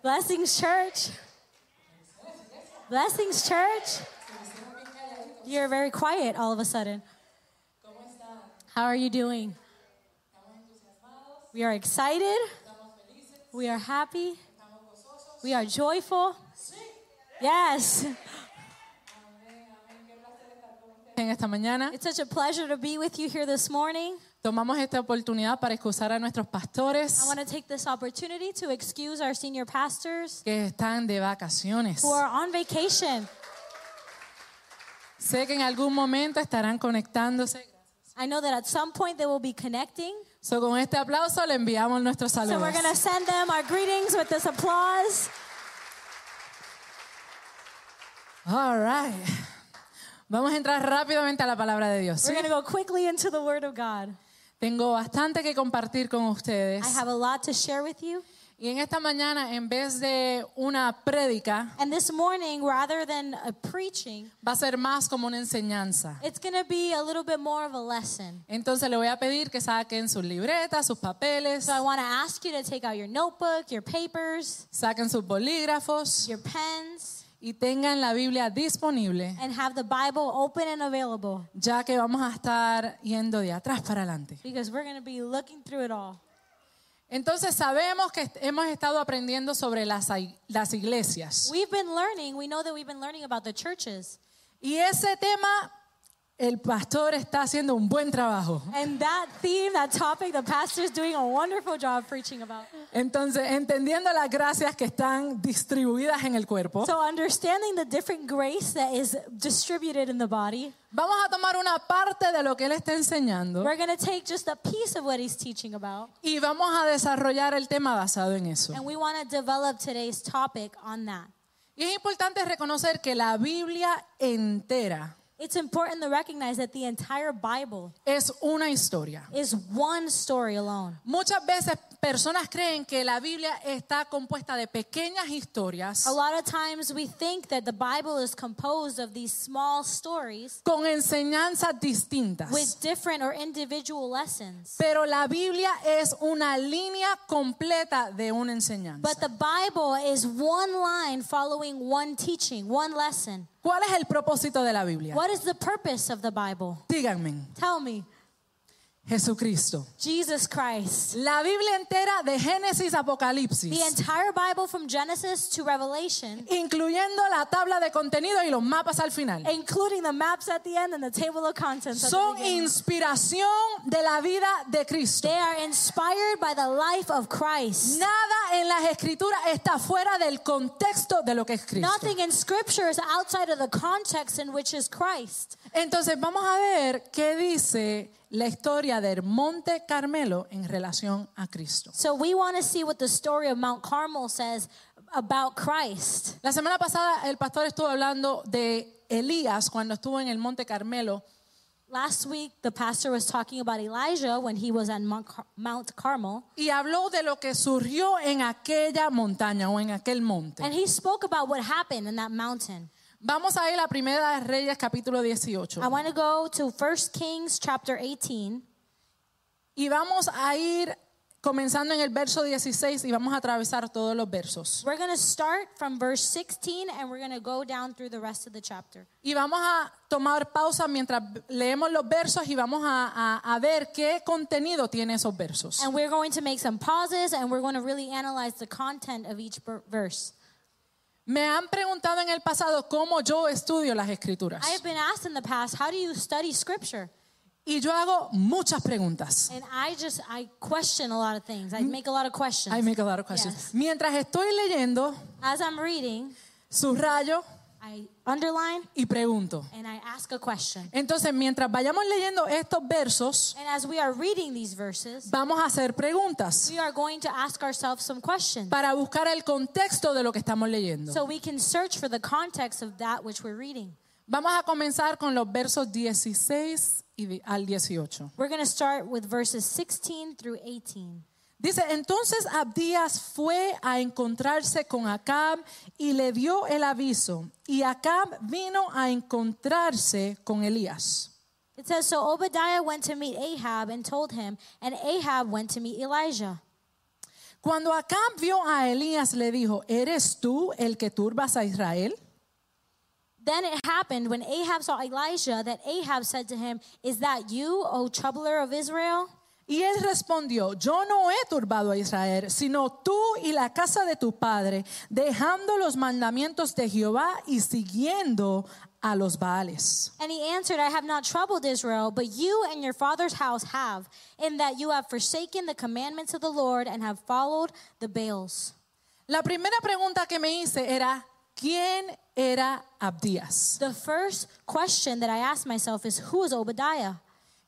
Blessings, church. Blessings, church. You're very quiet all of a sudden. How are you doing? We are excited. We are happy. We are joyful. Yes. En esta mañana It's such a pleasure to be with you here this morning. Tomamos esta oportunidad para excusar a nuestros pastores I want to take this opportunity to excuse our senior pastors que están de vacaciones. who are on vacation. Sé que en algún momento estarán conectándose. I know that at some point they will be connecting. So, con este aplauso le enviamos nuestros So saludos. we're going to send them our greetings with this applause. All right. Vamos a entrar rápidamente a la palabra de Dios. ¿sí? We're going to go quickly into the Word of God. Tengo bastante que compartir con ustedes. I have a lot to share with you. Y en esta mañana, en vez de una prédica, And this morning, rather than a preaching, va a ser más como una enseñanza. it's going to be a little bit more of a lesson. Entonces le voy a pedir que saquen sus libretas, sus papeles, So I want to ask you to take out your notebook, your papers, saquen sus bolígrafos your pens, y tengan la Biblia disponible, and have the Bible open and available ya que vamos a estar yendo de atrás para adelante. because we're going to be looking through it all. Entonces sabemos que hemos estado aprendiendo sobre las, las iglesias. We've been learning, we know that we've been learning about the churches. Y ese tema, el pastor está haciendo un buen trabajo. And that theme, that topic, the pastor is doing a wonderful job preaching about. Entonces, entendiendo las gracias que están distribuidas en el cuerpo, So, understanding the different grace that is distributed in the body, vamos a tomar una parte de lo que él está enseñando we're going to take just a piece of what he's teaching about, y vamos a desarrollar el tema basado en eso. and we want to develop today's topic on that. Y es importante reconocer que la Biblia entera It's important to recognize that the entire Bible es una historia. is one story alone. Muchas veces personas creen que la Biblia está compuesta de pequeñas historias A lot of times we think that the Bible is composed of these small stories con enseñanzas distintas. with different or individual lessons. Pero la Biblia es una línea completa de una enseñanza. But the Bible is one line following one teaching, one lesson. ¿Cuál es el propósito de la Biblia? What is the purpose of the Bible? Díganme, Tell me. Jesucristo. Jesus Christ. La Biblia entera de Génesis a The Apocalipsis, entire Bible from Genesis to Revelation, incluyendo la tabla de contenido y los mapas al final, including the maps at the end and the table of contents. the son inspiración de la vida de Cristo. They are inspired by the life of Christ. Nada en las escrituras está fuera del contexto de lo que es Cristo. Nothing in Scripture is outside of the context in which is Christ. Entonces vamos a ver qué dice la historia del Monte Carmelo en relación a Cristo. So we want to see what the story of Mount Carmel says about Christ. La semana pasada el pastor estuvo hablando de Elías cuando estuvo en el Monte Carmelo Last week, the pastor was talking about Elijah when he was on Mount Car- Mount Carmel, y habló de lo que surgió en aquella montaña o en aquel monte. and he spoke about what happened in that mountain. Vamos a ir a Primera de Reyes capítulo 18 I want to go to 1 Kings chapter 18, y vamos a ir comenzando en el verso 16 y vamos a atravesar todos los versos. We're going to start from verse 16 and we're going to go down through the rest of the chapter. Y vamos a tomar pausa mientras leemos los versos y vamos a, a- a ver qué contenido tiene esos versos. And we're going to make some pauses and we're going to really analyze the content of each ver- verse. Me han preguntado en el pasado cómo yo estudio las escrituras. I have been asked in the past, how do you study scripture? Y yo hago muchas preguntas. And I just, I question a lot of things. I make a lot of questions. I make a lot of questions. Yes. Mientras estoy leyendo, As I'm reading, subrayo I underline y pregunto. and I ask a question. Entonces, mientras vayamos leyendo estos versos, And as we are reading these verses, vamos a hacer preguntas we are going to ask ourselves some questions para buscar el contexto de lo que estamos leyendo. so we can search for the context of that which we're reading. Vamos a comenzar con los versos 16 y al 18. We're going to start with verses 16 through 18. Dice, entonces Abdías fue a encontrarse con Acab y le dio el aviso. Y Acab vino a encontrarse con Elías. It says, So Obadiah went to meet Ahab and told him, and Ahab went to meet Elijah. Cuando Acab vio a Elías, le dijo, ¿eres tú el que turbas a Israel? Then it happened when Ahab saw Elijah that Ahab said to him, Is that you, O troubler of Israel? Y él respondió, yo no he turbado a Israel, sino tú y la casa de tu padre, dejando los mandamientos de Jehová y siguiendo a los Baales. And he answered, I have not troubled Israel, but you and your father's house have, in that you have forsaken the commandments of the Lord and have followed the Baals. La primera pregunta que me hice era, ¿quién era Abdías? The first question that I asked myself is, Who is Obadiah?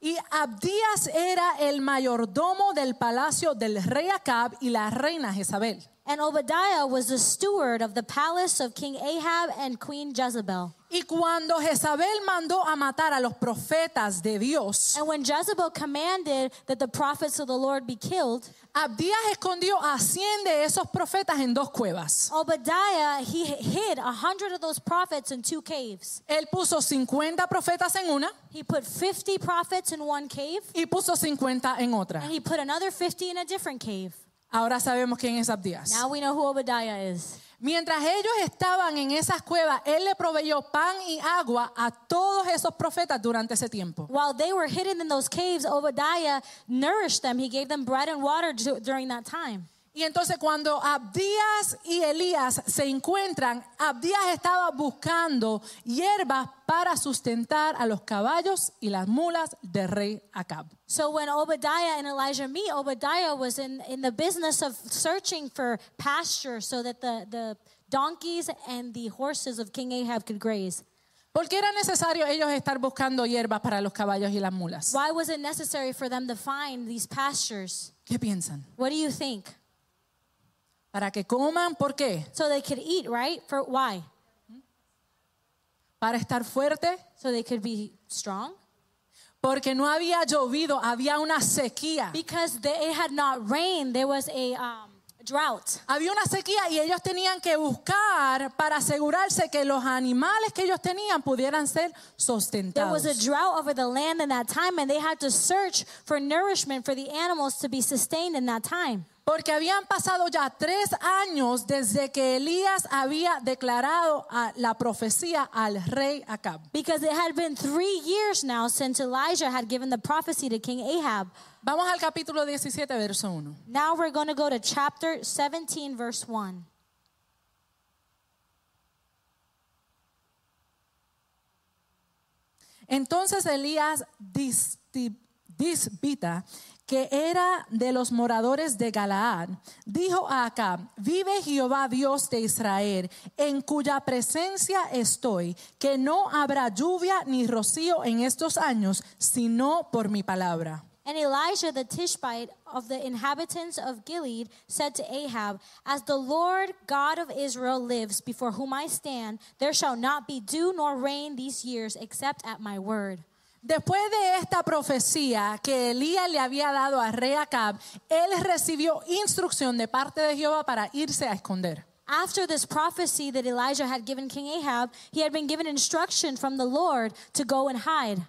Y Abdías era el mayordomo del palacio del rey Acab y la reina Jezabel. And Obadiah was the steward of the palace of King Ahab and Queen Jezebel. Y cuando Jezabel mandó a matar a los profetas de Dios, And when Jezebel commanded that the prophets of the Lord be killed, Abdías escondió a 100 de esos profetas en dos cuevas. Obadiah he hid a hundred of those prophets in two caves. Él puso 50 profetas en una He put 50 prophets in one cave, y puso 50 en otra. and he put another 50 in a different cave. Ahora sabemos quién es Abdías. Now we know who Obadiah is. Mientras ellos estaban en esas cuevas, él le proveyó pan y agua a todos esos profetas durante ese tiempo. While they were hidden in those caves, Obadiah nourished them. He gave them bread and water du- during that time. Y entonces cuando Abdías y Elías se encuentran, Abdías estaba buscando hierbas para sustentar a los caballos y las mulas del rey Acab. So when Obadiah and Elijah meet, Obadiah was in, in the business of searching for pasture so that the, the donkeys and the horses of King Ahab could graze. ¿Por qué era necesario ellos estar buscando hierbas para los caballos y las mulas? Why was it necessary for them to find these pastures? ¿Qué piensan? What do you think? Para que coman, ¿por qué? So they could eat, right? For why? Para estar fuerte, So they could be strong? porque no había llovido, había una sequía. Because they, it had not rained, there was a um, drought. Había una sequía y ellos tenían que buscar para asegurarse que los animales que ellos tenían pudieran ser There sustentados. was a drought over the land in that time, and they had to search for nourishment for the animals to be sustained in that time. Porque habían pasado ya tres años desde que Elías había declarado a la profecía al rey Acab. Because it had been three years now since Elijah had given the prophecy to King Ahab. Vamos al capítulo 17, verso 1. Now we're going to go to chapter 17, verse 1. Entonces Elías disbita, que era de los moradores de Galaad, dijo a vive Jehová Dios de Israel, en cuya presencia estoy, que no habrá lluvia ni rocío en estos años, sino por mi palabra. And Elijah the Tishbite of the inhabitants of Gilead said to Ahab, As the Lord God of Israel lives, before whom I stand, there shall not be dew nor rain these years except at my word. Después de esta profecía que Elías le había dado al rey Acab, él recibió instrucción de parte de Jehová para irse a esconder. After this prophecy that Elijah had given King Ahab, he had been given instruction from the Lord to go and hide.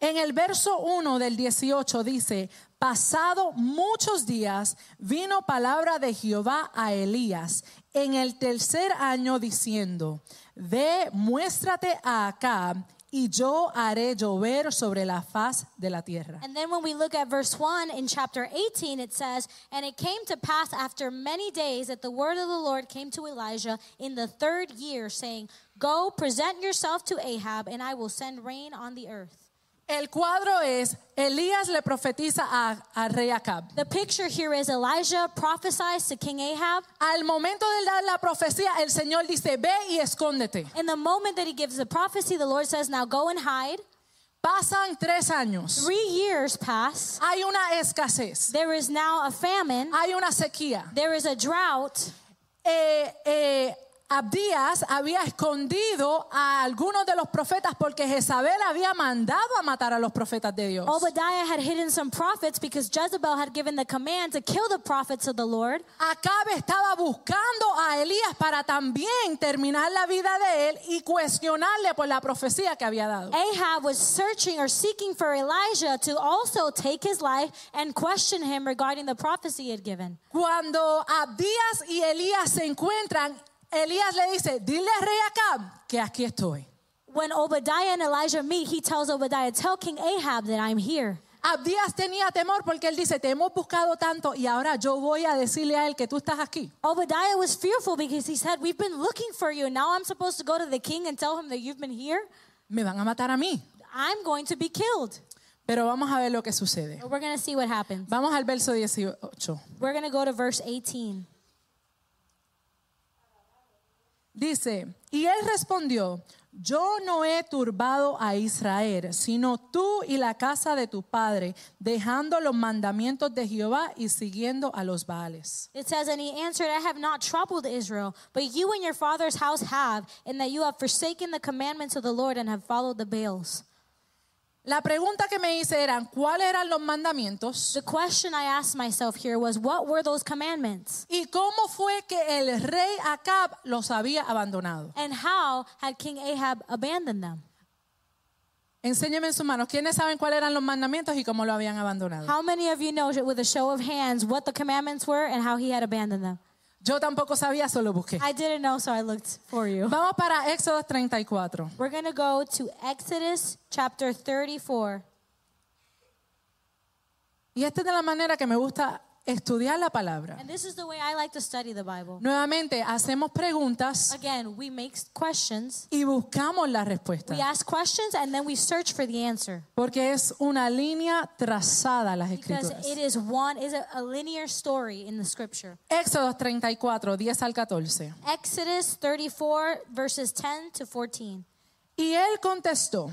En el verso 1 del 18 dice, pasado muchos días vino palabra de Jehová a Elías en el tercer año diciendo, ve, muéstrate a Acab y yo haré llover sobre la faz de la tierra. And then when we look at verse 1 in chapter 18, it says, And it came to pass after many days that the word of the Lord came to Elijah in the third year, saying, Go, present yourself to Ahab, and I will send rain on the earth. El cuadro es, Elías le profetiza a, a rey Acab. The picture here is Elijah prophesies to King Ahab. Al momento de dar la profecía, el Señor dice, ve y escóndete. In the moment that he gives the prophecy, the Lord says, Now go and hide. Pasan tres años. Three years pass. Hay una escasez. There is now a famine. Hay una sequía. There is a drought. eh, eh, Abdías había escondido a algunos de los profetas porque Jezabel había mandado a matar a los profetas de Dios. Obadiah had hidden some prophets because Jezebel had given the command to kill the prophets of the Lord. Acabe estaba buscando a Elías para también terminar la vida de él y cuestionarle por la profecía que había dado. Ahab was searching or seeking for Elijah to also take his life and question him regarding the prophecy he had given. Cuando Abdías y Elías se encuentran, Elías le dice, dile al rey Acab que aquí estoy. When Obadiah and Elijah meet, he tells Obadiah, Tell King Ahab that I'm here. Abdías tenía temor porque él dice, te hemos buscado tanto y ahora yo voy a decirle a él que tú estás aquí. Obadiah was fearful because he said, We've been looking for you, and now I'm supposed to go to the king and tell him that you've been here. Me van a matar a mí. I'm going to be killed. Pero vamos a ver lo que sucede. We're going to see what happens. Vamos al verso 18. We're going to go to verse 18. Dice, y él respondió, yo no he turbado a Israel, sino tú y la casa de tu padre, dejando los mandamientos de Jehová y siguiendo a los Baales. It says, And he answered, I have not troubled Israel, but you and your father's house have, in that you have forsaken the commandments of the Lord and have followed the Baals. La pregunta que me hice eran, ¿cuáles eran los mandamientos? The question I asked myself here was, What were those commandments? ¿Y cómo fue que el rey Acab los había abandonado? And how had King Ahab abandoned them? Enséñeme en sus manos, ¿quiénes saben cuáles eran los mandamientos y cómo lo habían abandonado? How many of you know with a show of hands what the commandments were and how he had abandoned them? Yo tampoco sabía, solo busqué. I didn't know, so I looked for you. Vamos para Éxodo 34. We're going to go to Exodus chapter 34. Y esta es de la manera que me gusta estudiar la palabra. And this is the way I like to study the Bible. Nuevamente, hacemos preguntas Again, we make questions. y buscamos la respuesta. We ask questions and then we search for the answer. Porque es una línea trazada las Because escrituras. it is one is a, a linear story in the scripture. Éxodo 34, 10 al 14. Exodus 34 verses 10 to 14. Y él contestó,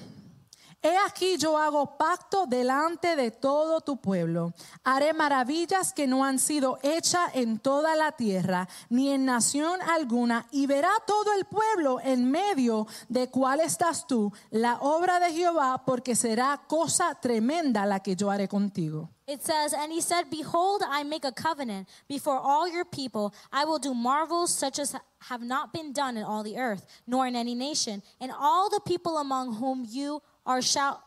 He aquí yo hago pacto delante de todo tu pueblo. Haré maravillas que no han sido hechas en toda la tierra, ni en nación alguna, y verá todo el pueblo en medio de cuál estás tú, la obra de Jehová, porque será cosa tremenda la que yo haré contigo. It says, And he said, Behold, I make a covenant before all your people. I will do marvels such as have not been done in all the earth, nor in any nation. And all the people among whom you are shall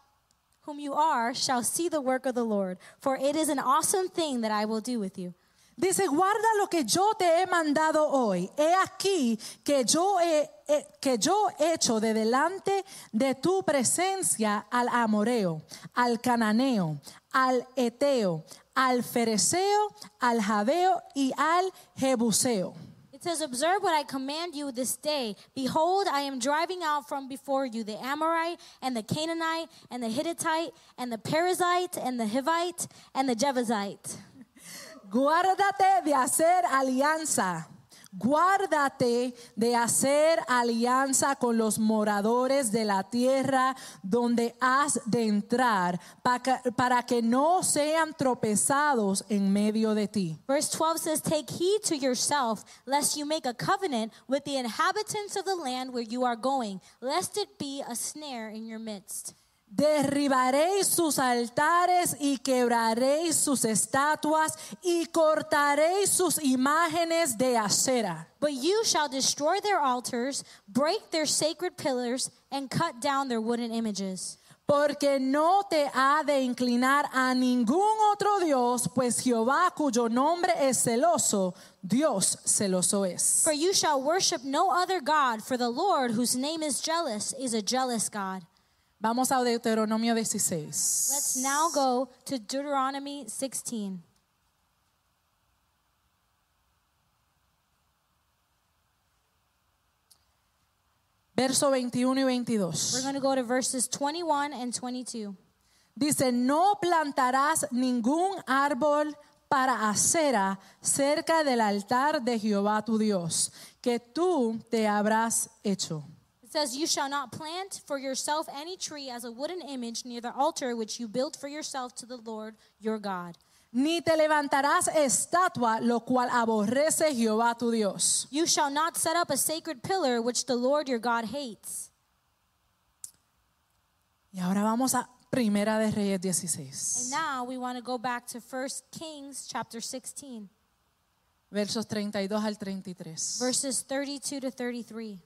whom you are shall see the work of the Lord. For it is an awesome thing that I will do with you. Dice, guarda lo que yo te he mandado hoy. He aquí que yo he, que yo hecho de delante de tu presencia al amoreo, al cananeo, al eteo, al fereceo, al javeo y al jebuseo. It says, Observe what I command you this day. Behold, I am driving out from before you the Amorite and the Canaanite and the Hittite and the Perizzite and the Hivite and the Jebusite. Guárdate de hacer alianza. Guárdate de hacer alianza con los moradores de la tierra donde has de entrar para que no sean tropezados en medio de ti. Verse 12 says, Take heed to yourself, lest you make a covenant with the inhabitants of the land where you are going, lest it be a snare in your midst. Derribaréis sus altares y quebraréis sus estatuas y cortaréis sus imágenes de acera. But you shall destroy their altars, break their sacred pillars, and cut down their wooden images. Porque no te ha de inclinar a ningún otro Dios, pues Jehová cuyo nombre es celoso, Dios celoso es. For you shall worship no other God, for the Lord, whose name is jealous, is a jealous God. Vamos a Deuteronomio 16. Let's now go to Deuteronomy 16. Verso 21 y We're 22. going to go to verses 21 and 22. Dice, no plantarás ningún árbol para acera cerca del altar de Jehová tu Dios, que tú te habrás hecho. Says, You shall not plant for yourself any tree as a wooden image near the altar which you built for yourself to the Lord your God. Ni te levantarás estatua, lo cual aborrece Jehová tu Dios. You shall not set up a sacred pillar which the Lord your God hates. Y ahora vamos a Primera de Reyes And now we want to go back to 1 Kings chapter 16. versos 32 al 33. verses 32 to 33.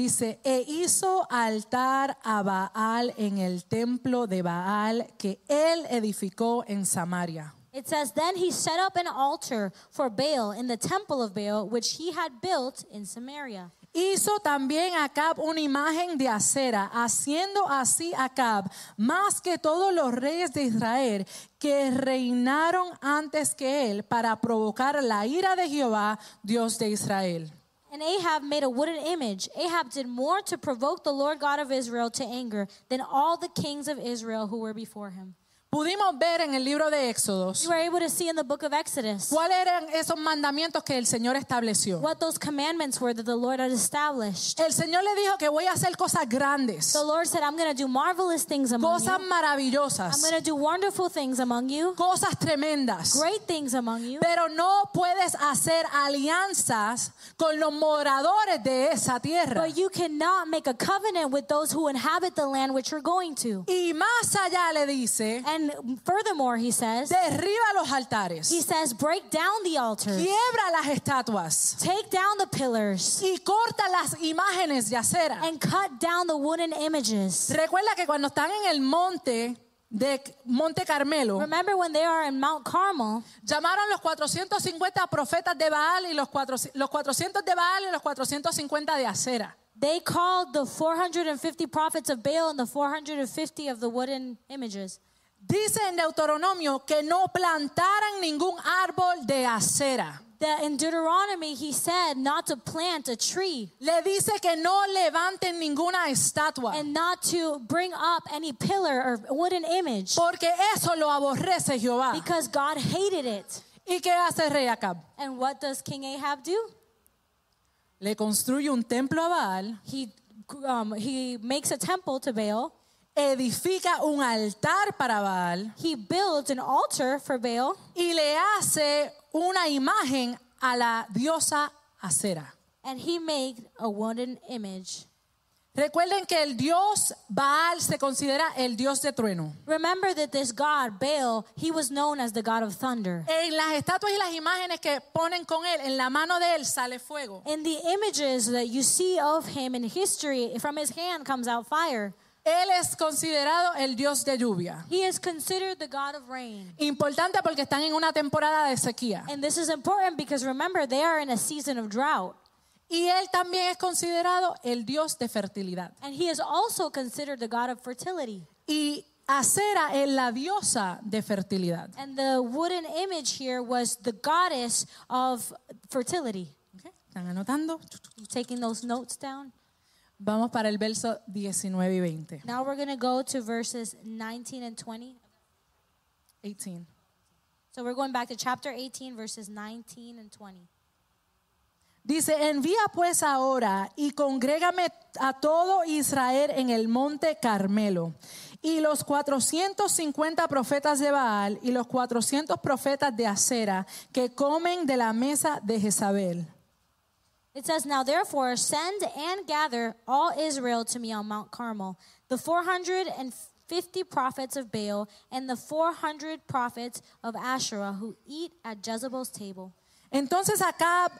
Dice, e hizo altar a Baal en el templo de Baal que él edificó en Samaria. It says, Then he set up an altar for Baal in the temple of Baal, which he had built in Samaria. Hizo también Acab una imagen de acera, haciendo así Acab más que todos los reyes de Israel que reinaron antes que él para provocar la ira de Jehová, Dios de Israel. And Ahab made a wooden image. Ahab did more to provoke the Lord God of Israel to anger than all the kings of Israel who were before him. Pudimos ver en el libro de Éxodos You were able to see in the book of Exodus cuáles eran esos mandamientos que el Señor estableció. what those commandments were that the Lord had established. El Señor le dijo que voy a hacer cosas grandes, The Lord said, I'm going to do marvelous things among you. cosas I'm maravillosas, going to do wonderful things among you, cosas tremendas. great things among you. Pero no puedes hacer alianzas con los moradores de esa tierra. But you cannot make a covenant with those who inhabit the land which you're going to. Y más allá le dice, And furthermore, he says, derriba los altares, he says, break down the altars, quiebra las estatuas take down the pillars, y corta las imágenes de acera. and cut down the wooden images. Recuerda que cuando están en el monte de Monte Carmelo, Remember when they are in Mount Carmel, llamaron los 450 profetas de Baal y los, cuatro- los 400 de Baal y los 450 de acera. they called the 450 prophets of Baal and the 450 of the wooden images. Dice en Deuteronomio que no plantaran ningún árbol de acera. That in Deuteronomy, he said not to plant a tree Le dice que no levanten ninguna estatua, and not to bring up any pillar or wooden image porque eso lo aborrece Jehová. because God hated it. ¿Y qué hace rey Acab? And what does King Ahab do? Le construye un templo a Baal, He um, he makes a temple to Baal. Edifica un altar para Baal He builds an altar for Baal y le hace una imagen a la diosa Acera. and he made a wooden image. Recuerden que el dios Baal se considera el dios de trueno. Remember that this god, Baal, he was known as the god of thunder. En las estatuas y las imágenes que ponen con él, en la mano de él sale fuego. In the images that you see of him in history, from his hand comes out fire. Él es considerado el dios de lluvia. He is considered the god of rain. Importante porque están en una temporada de sequía. And this is important because remember, they are in a season of drought. Y él también es considerado el dios de fertilidad. And he is also considered the god of fertility. Y Acera es la diosa de fertilidad. And the wooden image here was the goddess of fertility. Ok, ¿Están anotando? You taking those notes down? Vamos para el verso 19 y 20. Now we're going to go to verses 19 and 20. 18. So we're going back to chapter 18, verses 19 and 20. Dice, envía pues ahora y congrégame a todo Israel en el monte Carmelo. Y los 450 profetas de Baal y los 400 profetas de Acera que comen de la mesa de Jezabel. It says, Now therefore send and gather all Israel to me on Mount Carmel, the 450 prophets of Baal and the 400 prophets of Asherah who eat at Jezebel's table. Entonces Acab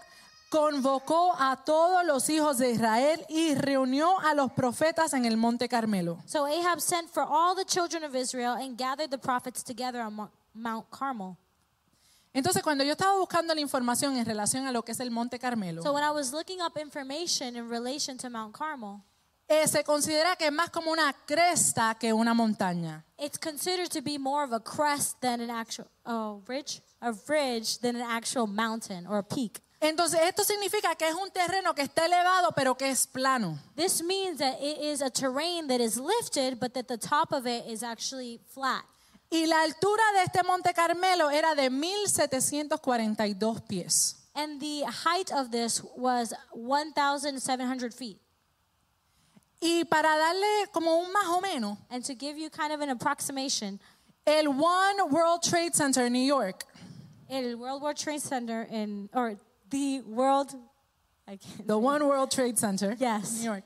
convocó a todos los hijos de Israel y reunió a los profetas en el monte Carmelo. So Ahab sent for all the children of Israel and gathered the prophets together on Mount Carmel. Entonces cuando yo estaba buscando la información en relación a lo que es el monte Carmelo, So when I was looking up information in relation to Mount Carmel, eh, se considera que es más como una cresta que una montaña. it's considered to be more of a crest than an actual oh, ridge, a ridge than an actual mountain or a peak. Entonces esto significa que es un terreno que está elevado pero que es plano. This means that it is a terrain that is lifted, but that the top of it is actually flat. Y la altura de este monte Carmelo era de 1742 pies. And the height of this was 1,700 feet. Y para darle como un más o menos, And to give you kind of an approximation, el One World Trade Center en New York in World War Trade Center in, or the World, I can't. The One World Trade Center, Yes. New York,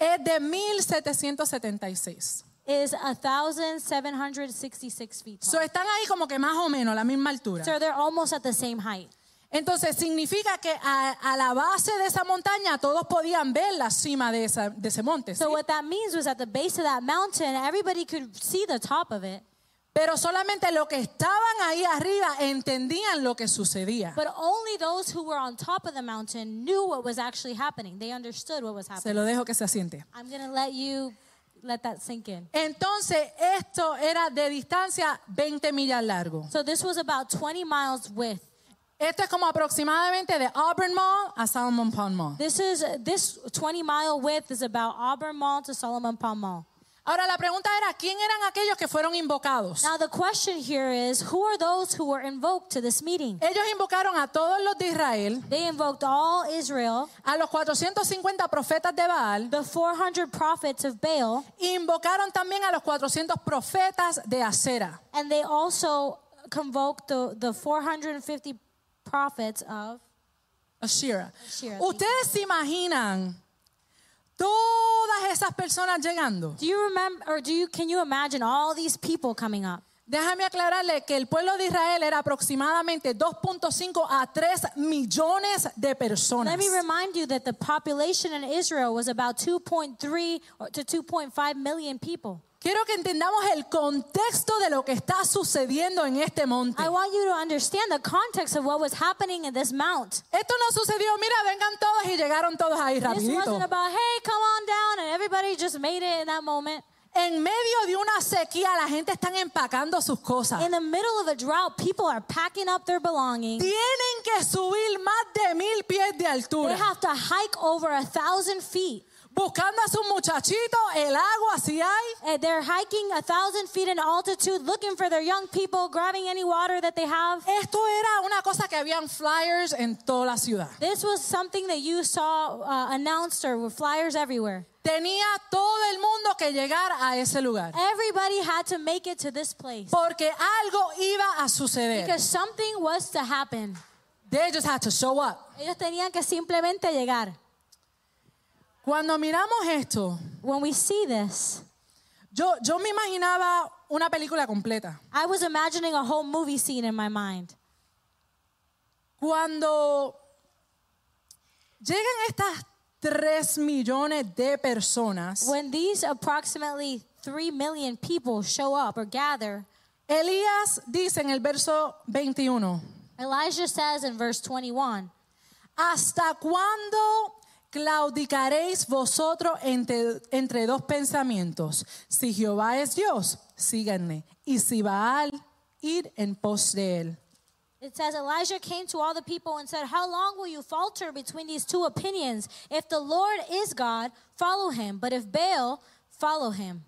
es de 1776. Is 1,766 feet So tall. están ahí como que más o menos a la misma altura. So they're almost at the same height. Entonces significa que a, a la base de esa montaña todos podían ver la cima de, esa- de ese monte. ¿sí? So what that means was at the base of that mountain, everybody could see the top of it, Pero solamente los que estaban ahí arriba entendían lo que sucedía. but only those who were on top of the mountain knew what was actually happening. They understood what was Se happening. lo dejo que se asiente. I'm going to let you let that sink in. Entonces esto era de distancia 20 millas largo. So this was about 20 miles width. Esto es como aproximadamente de Auburn Mall a Salmon Pond Mall. This is this 20 mile width is about Auburn Mall to Solomon Palm Mall. Ahora la pregunta era, ¿quién eran aquellos que fueron invocados? Now the question here is who are those who were invoked to this meeting? Ellos invocaron a todos los de Israel, They invoked all Israel, a los 450 profetas de Baal, the 400 prophets of Baal, invocaron también a los 400 profetas de Acera. and they also convoked the, the 450 prophets of Asherah. ¿Ustedes se imaginan todas esas personas llegando? Do you remember or do you can you imagine all these people coming up? Déjame aclararle que el pueblo de Israel era aproximadamente 2.5 a 3 millones de personas. Let me remind you that the population in Israel was about 2.3 or to 2.5 million people. Quiero que entendamos el contexto de lo que está sucediendo en este monte. I want you to understand the context of what was happening in this mount. Esto no sucedió, mira, vengan todos y llegaron todos ahí This rapidito. wasn't about, hey, come on down, and everybody just made it in that moment. En medio de una sequía, la gente está empacando sus cosas. In the middle of a drought, people are packing up their belongings. Tienen que subir más de mil pies de They altura. have to hike over a thousand feet. Buscando a sus muchachitos, el agua si hay. And They're hiking a thousand feet in altitude, looking for their young people, grabbing any water that they have. Esto era una cosa que habían flyers en toda la ciudad. This was something that you saw uh, announced or with flyers everywhere. Tenía todo el mundo que llegar a ese lugar. Everybody had to make it to this place Porque algo iba a suceder. because something was to happen. They just had to show up. Ellos tenían que simplemente llegar. Cuando miramos esto, When we see this, yo, yo me imaginaba una película completa. I was imagining a whole movie scene in my mind. Cuando llegan estas 3 millones de personas, When these approximately 3 million people show up or gather, Elías dice en el verso 21, Elijah says in verse 21, ¿hasta cuándo claudicaréis vosotros entre, entre dos pensamientos? Si Jehová es Dios, síganme, y si Baal, ir en pos de él. It says, Elijah came to all the people and said, How long will you falter between these two opinions? If the Lord is God, follow him. But if Baal, follow him.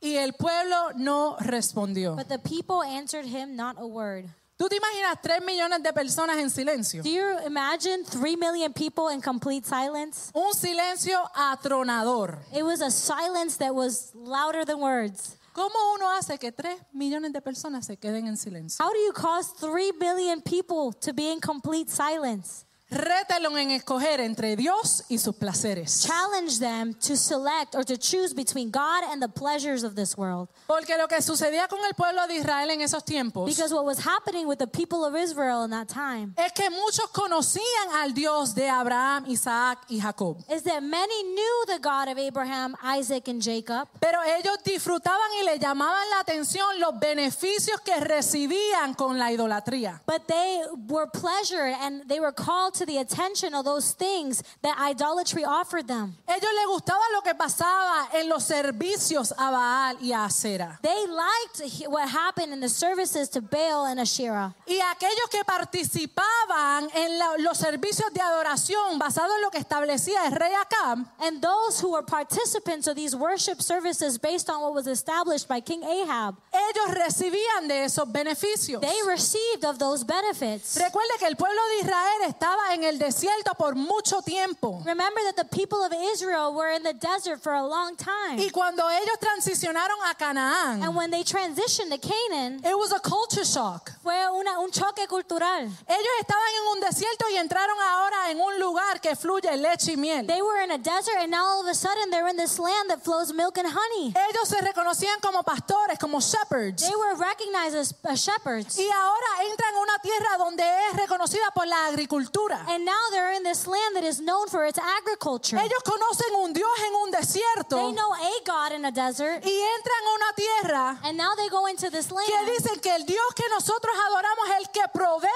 Y el pueblo no respondió. But the people answered him not a word. ¿Tú te imaginas 3 millones de personas en silencio? Do you imagine 3 million people in complete silence? Un silencio atronador. It was a silence that was louder than words. ¿Cómo uno hace que 3 millones de personas se queden en silencio? How do you cause 3 billion people to be in complete silence? Rételo en escoger entre Dios y sus placeres. Challenge them to select or to choose between God and the pleasures of this world. Porque lo que sucedía con el pueblo de Israel en esos tiempos Because what was happening with the people of Israel in that time es que muchos conocían al Dios de Abraham, Isaac y Jacob. is that many knew the God of Abraham, Isaac, and Jacob, Pero ellos disfrutaban y le llamaban la atención los beneficios que recibían con la idolatría. but they were pleasured and they were called to the attention of those things that idolatry offered them. Ellos les gustaba lo que pasaba en los servicios a Baal y a Acera. They liked what happened in the services to Baal and Asherah. Y aquellos que participaban en la- los servicios de adoración basados en lo que establecía el rey Acab, And those who were participants of these worship services based on what was established by King Ahab, ellos recibían de esos beneficios. They received of those benefits. Recuerde que el pueblo de Israel estaba en el desierto por mucho tiempo. Remember that the people of Israel were in the desert for a long time. Y cuando ellos transicionaron a Canaán, And when they transitioned to Canaan, it was a culture shock. fue una, un choque cultural. Ellos estaban en un desierto y entraron ahora en un lugar que fluye leche y miel. They were in a desert, and now all of a sudden they're in this land that flows milk and honey. Ellos se reconocían como pastores, como shepherds. They were recognized as shepherds. Y ahora entran en una tierra donde es reconocida por la agricultura. And now they're in this land that is known for its agriculture. Ellos conocen un Dios en un desierto They know a God in a desert, y entran a una tierra and now they go into this que land dicen que el Dios que nosotros adoramos es el que provee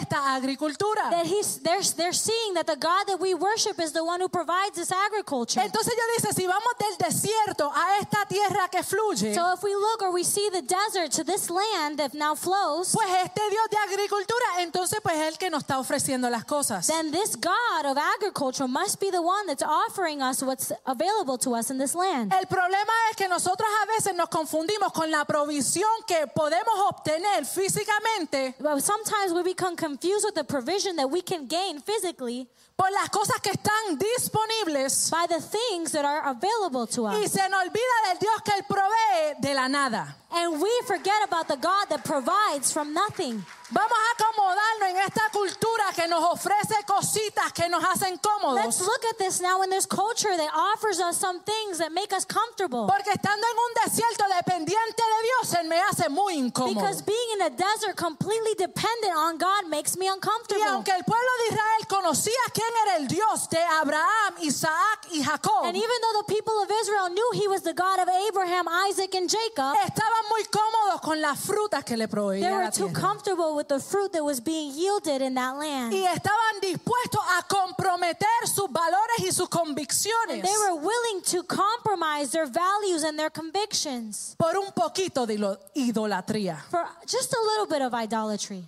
esta agricultura. that he's they're, they're seeing that the God that we worship is the one who provides this agriculture. Entonces ellos dicen, si vamos del desierto a esta tierra que fluye, So if we look or we see the desert to this land that now flows, pues este Dios de agricultura, entonces pues es el que nos está ofreciendo las cosas. Then this God of agriculture must be the one that's offering us what's available to us in this land. El problema es que nosotros a veces nos confundimos con la provisión que podemos obtener físicamente But sometimes we become confused with the provision that we can gain physically por las cosas que están disponibles by the things that are available to us. y se nos olvida del Dios que Él provee de la nada. And we forget about the God that provides from nothing. Vamos a acomodarnos en esta cultura que nos ofrece cositas que nos hacen Let's cómodos. look at this now in this culture that offers us some things that make us comfortable. Porque estando en un desierto dependiente de Dios se me hace muy incómodo. Because being in a desert completely dependent on God makes me Y uncomfortable. aunque el pueblo de Israel conocía quién era el Dios de Abraham, Isaac y Jacob, And even though the people of Israel knew he was the God of Abraham, Isaac, and Jacob, estaban muy cómodos con las frutas que le they proveía were la too tierra. comfortable with the fruit that was being yielded in that land. Y estaban dispuestos a comprometer sus valores y sus convicciones They were willing to compromise their values and their convictions por un poquito de idolatría. for just a little bit of idolatry.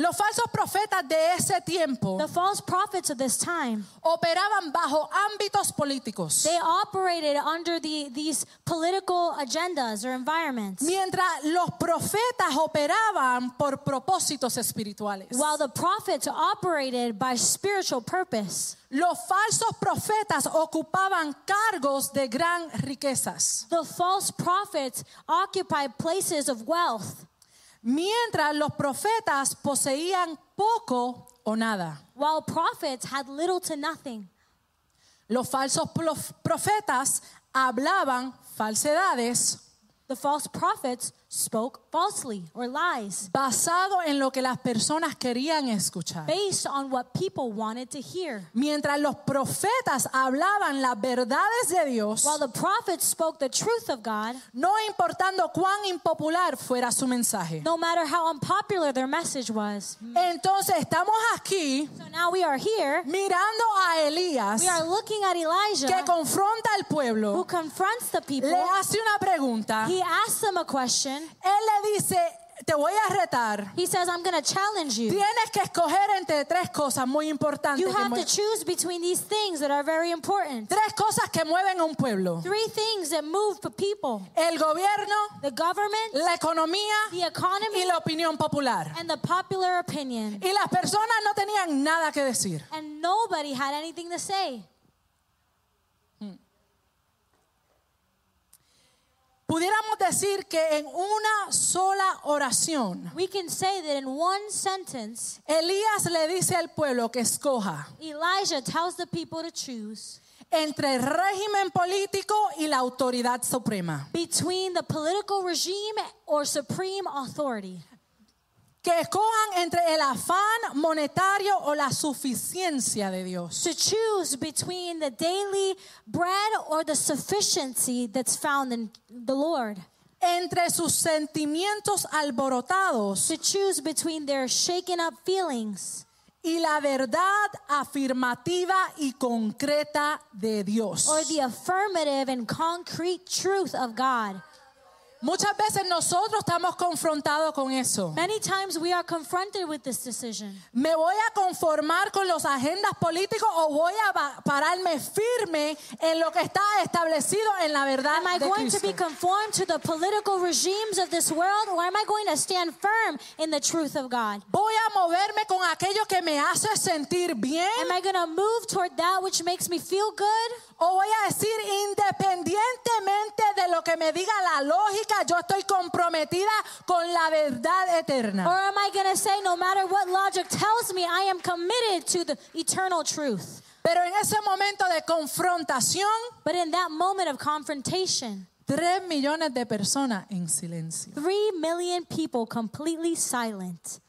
Los falsos profetas de ese tiempo The false prophets of this time, operaban bajo ámbitos políticos. they operated under the, these political agendas or environments, Mientras los profetas operaban por propósitos espirituales. while the prophets operated by spiritual purpose. Los falsos profetas ocupaban cargos de gran riquezas. The false prophets occupied places of wealth, Mientras los profetas poseían poco o nada. while prophets had little to nothing. Los falsos prof- profetas hablaban falsedades The false prophets spoke falsely or lies basado en lo que las personas querían escuchar. based on what people wanted to hear. Mientras los profetas hablaban las verdades de Dios, While the prophets spoke the truth of God, no importando cuán impopular fuera su mensaje. no matter how unpopular their message was. Entonces estamos aquí So now we are here. mirando a Elías We are looking at que Elijah confronta al who pueblo, confronts the people. le hace una pregunta, He asks them a question. Él le dice, te voy a retar. He says, I'm going to challenge you. Tienes que escoger entre tres cosas muy importantes. You have to choose between these things that are very important. tres cosas que mueven a un pueblo. Three things that move the people El gobierno, the government, la economía the economy, y la opinión popular. and the popular opinion. Y las personas no tenían nada que decir. And nobody had anything to say. Pudiéramos decir que en una sola oración, We can say that in one sentence, Elías le dice al pueblo que escoja Elijah tells the people to choose entre el régimen político y la autoridad suprema. between the political regime or supreme authority. Que escojan entre el afán monetario o la suficiencia de Dios. To choose between the daily bread or the sufficiency that's found in the Lord. Entre sus sentimientos alborotados To choose between their shaken up feelings y la verdad afirmativa y concreta de Dios. or the affirmative and concrete truth of God. Muchas veces nosotros estamos confrontados con eso. Many times we are confronted with this decision. ¿Me voy a conformar con los agendas políticos o voy a pararme firme en lo que está establecido en la verdad Am I de going to Cristo? be conformed to the political regimes of this world or am I going to stand firm in the truth of God? Voy a moverme con aquello que me hace sentir bien Am I going to move toward that which makes me feel good? O voy a decir independientemente de lo que me diga la lógica, yo estoy comprometida con la verdad Or eterna. am I going to say, no matter what logic tells me, I am committed to the eternal truth? Pero en ese momento de confrontación, But in that moment of confrontation, tres millones de personas en silencio. three million people completely silent.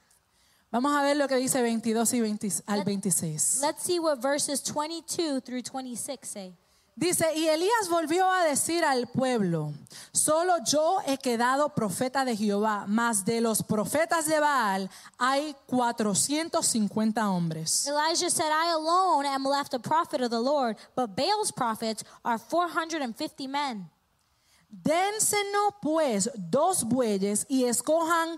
Vamos a ver lo que dice 22 y 20 al 26. Let's see what verses 22 through 26 say. Dice, y Elías volvió a decir al pueblo, solo yo he quedado profeta de Jehová, mas de los profetas de Baal hay 450 hombres. Elijah said, I alone am left a prophet of the Lord, but Baal's prophets are 450 men. Dénsenos pues dos bueyes y escojan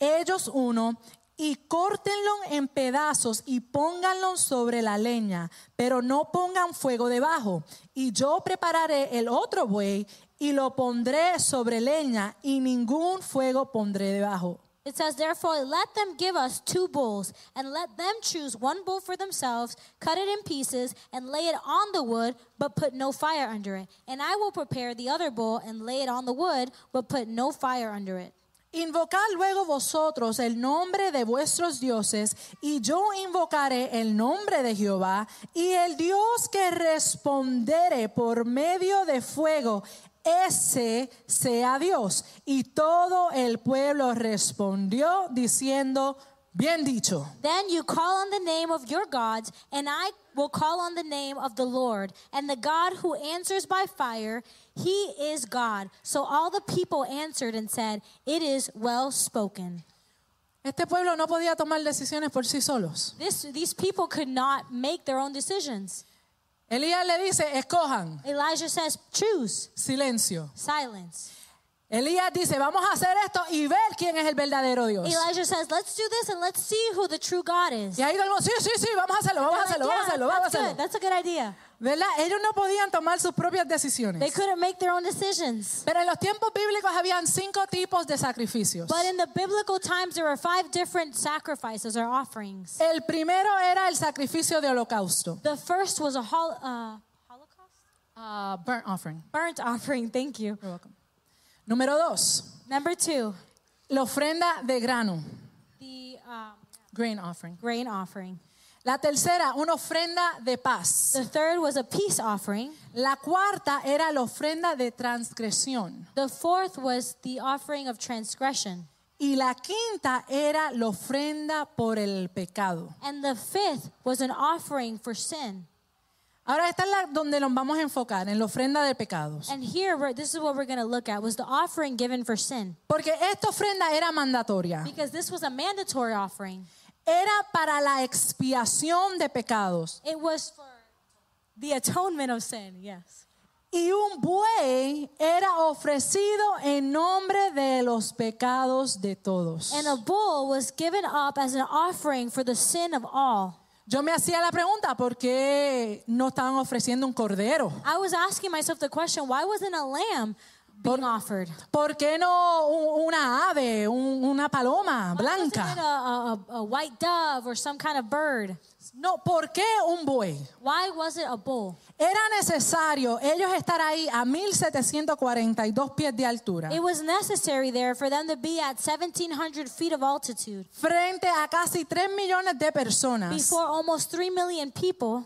ellos uno y córtenlo en pedazos y pónganlo sobre la leña, pero no pongan fuego debajo. Y yo prepararé el otro buey y lo pondré sobre leña y ningún fuego pondré debajo. It says, Therefore, let them give us two bulls, and let them choose one bull for themselves, cut it in pieces, and lay it on the wood, but put no fire under it. And I will prepare the other bull and lay it on the wood, but put no fire under it. Invocad luego vosotros el nombre de vuestros dioses, y yo invocaré el nombre de Jehová, y el Dios que respondere por medio de fuego, ese sea Dios. Y todo el pueblo respondió diciendo, bien dicho. Then you call on the name of your gods, and I will call on the name of the Lord. And the God who answers by fire, he is God. So all the people answered and said, It is well spoken. Este pueblo no podía tomar decisiones por sí solos. This, these people could not make their own decisions. Elías le dice, escojan, Elijah says, Choose silencio. silence. Elías dice, vamos a hacer esto y ver quién es el verdadero Dios. Elijah says, Let's do this and let's see who the true God is. Y ahí todo el mundo, sí, sí, sí, vamos a hacerlo, vamos a hacerlo, vamos a "Yeah, hacerlo, vamos a hacerlo. That's a good idea. ¿Verdad? Ellos no podían tomar sus propias They decisiones. couldn't make their own decisions. Pero en los tiempos bíblicos habían cinco tipos de sacrificios. But in the biblical times, there were five different sacrifices or offerings. El primero era el sacrificio de holocausto. The first was a hol- uh, holocaust? Ah, burnt offering. Burnt offering, thank you. You're welcome. Número dos, Number two, la ofrenda de grano. the um, Grain offering. grain offering. La tercera, una ofrenda de paz. The third was a peace offering. La cuarta era la ofrenda de transgresión. The fourth was the offering of transgression. Y la quinta era la ofrenda por el pecado. And the fifth was an offering for sin. Ahora esta es la donde nos vamos a enfocar, en la ofrenda de pecados. And here, we're, this is what we're going to look at, was the offering given for sin. Porque esta ofrenda era mandatoria. Because this was a mandatory offering. Era para la expiación de pecados. It was for the atonement of sin, yes. Y un buey era ofrecido en nombre de los pecados de todos. And a bull was given up as an offering for the sin of all. Yo me hacía la pregunta, ¿por qué no estaban ofreciendo un cordero? I was asking myself the question why wasn't a lamb being offered? ¿Por qué no un- una ave, un- una paloma Why wasn't it blanca? a, a, a white dove or some kind of bird? No, ¿por qué un buey? Why was it a bull? Era necesario ellos estar ahí a 1742 pies de altura, It was necessary there for them to be at 1,700 feet of altitude frente a casi 3 millones de personas. before almost 3 million people.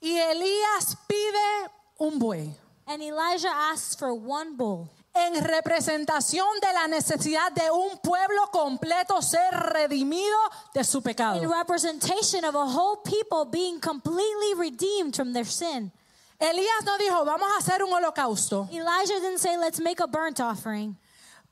Y Elías pide un buey And Elijah asks for one bull en representación de la necesidad de un pueblo completo ser redimido de su in pecado. representation of a whole people being completely redeemed from their sin. Elías no dijo, vamos a hacer un holocausto Elijah didn't say, let's make a burnt offering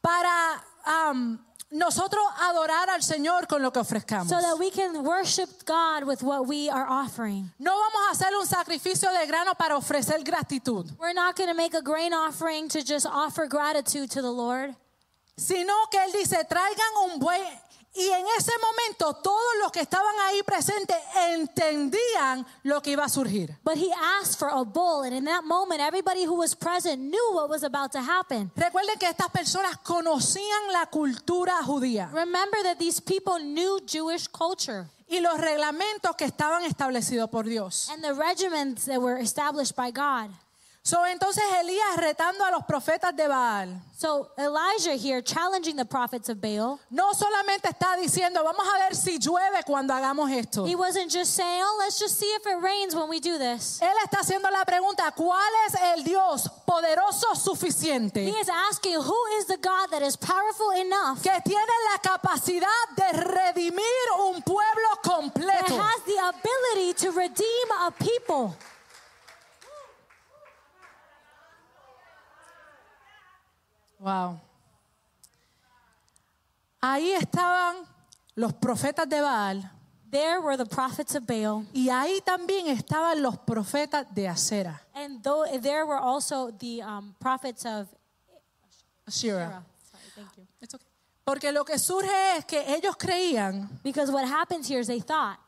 para am, nosotros adorar al Señor con lo que ofrezcamos. so that we can worship God with what we are offering. No vamos a hacer un sacrificio de grano para ofrecer gratitud. We're not going to make a grain offering to just offer gratitude to the Lord. sino que él dice, traigan un buey. Y en ese momento todos los que estaban ahí presentes entendían lo que iba a surgir. But he asked for a bull, and in that moment, everybody who was present knew what was about to happen. Recuerden que estas personas conocían la cultura judía Remember that these people knew Jewish culture y los reglamentos que estaban establecidos por Dios. and the regiments that were established by God. So, entonces Elías retando a los profetas de Baal. So Elijah here challenging the prophets of Baal. No solamente está diciendo, vamos a ver si llueve cuando hagamos esto. He wasn't just saying, oh, let's just see if it rains when we do this. Él está haciendo la pregunta, ¿cuál es el Dios poderoso He suficiente is asking, who is the God that is powerful enough que tiene la capacidad de redimir un pueblo that completo? has the ability to redeem a people? Wow. Ahí estaban los profetas de Baal There were the prophets of Baal, y ahí también estaban los profetas de Acera. and though there were also the um, prophets of Asherah. Sorry, thank you. Porque lo que surge es que ellos creían Because what happens here is they thought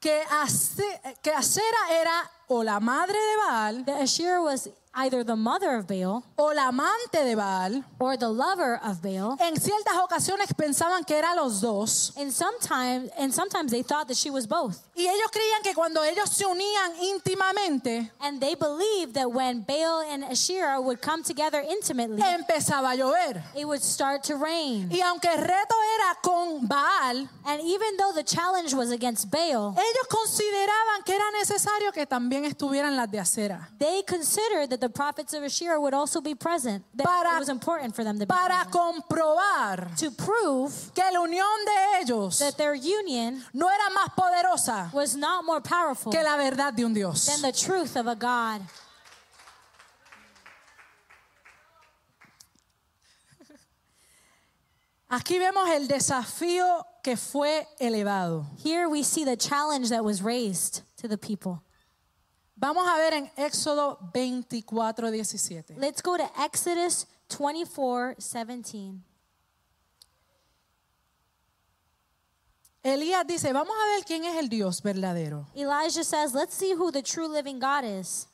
que, Ace- que Acera era o la madre de Baal that Asherah was either the mother of Baal o la amante de Baal. or the lover of Baal. En ciertas ocasiones pensaban que eran los dos. And sometimes, and sometimes they thought that she was both. Y ellos creían que cuando ellos se unían íntimamente, And they believed that when Baal and Asherah would come together intimately, empezaba a llover. it would start to rain. Y aunque el reto era con Baal, And even though the challenge was against Baal, ellos consideraban que era necesario que también estuvieran las de acera. they considered that the prophets of Asherah would also be present. That Para- it was important for them to be Para present. comprobar To prove que la unión de ellos that their union no era más poderosa was not more powerful que la verdad de un Dios. than the truth of a God. Aquí vemos el desafío que fue elevado. Here we see the challenge that was raised to the people. Vamos a ver en Éxodo 24, 17. Let's go to Exodus 24 17. Elías dice, vamos a ver quién es el Dios verdadero. Elijah says, Let's see who the true living God is.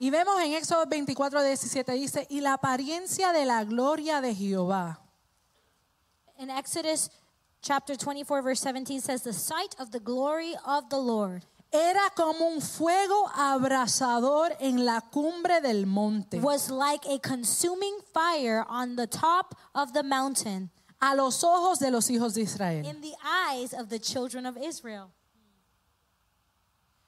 Y vemos en Éxodo 24, 17, dice, y la apariencia de la gloria de Jehová In Exodus chapter 24, verse 17 says, The sight of the glory of the Lord era como un fuego abrasador en la cumbre del monte, was like a consuming fire on the top of the mountain a los ojos de los hijos de Israel. in the eyes of the children of Israel.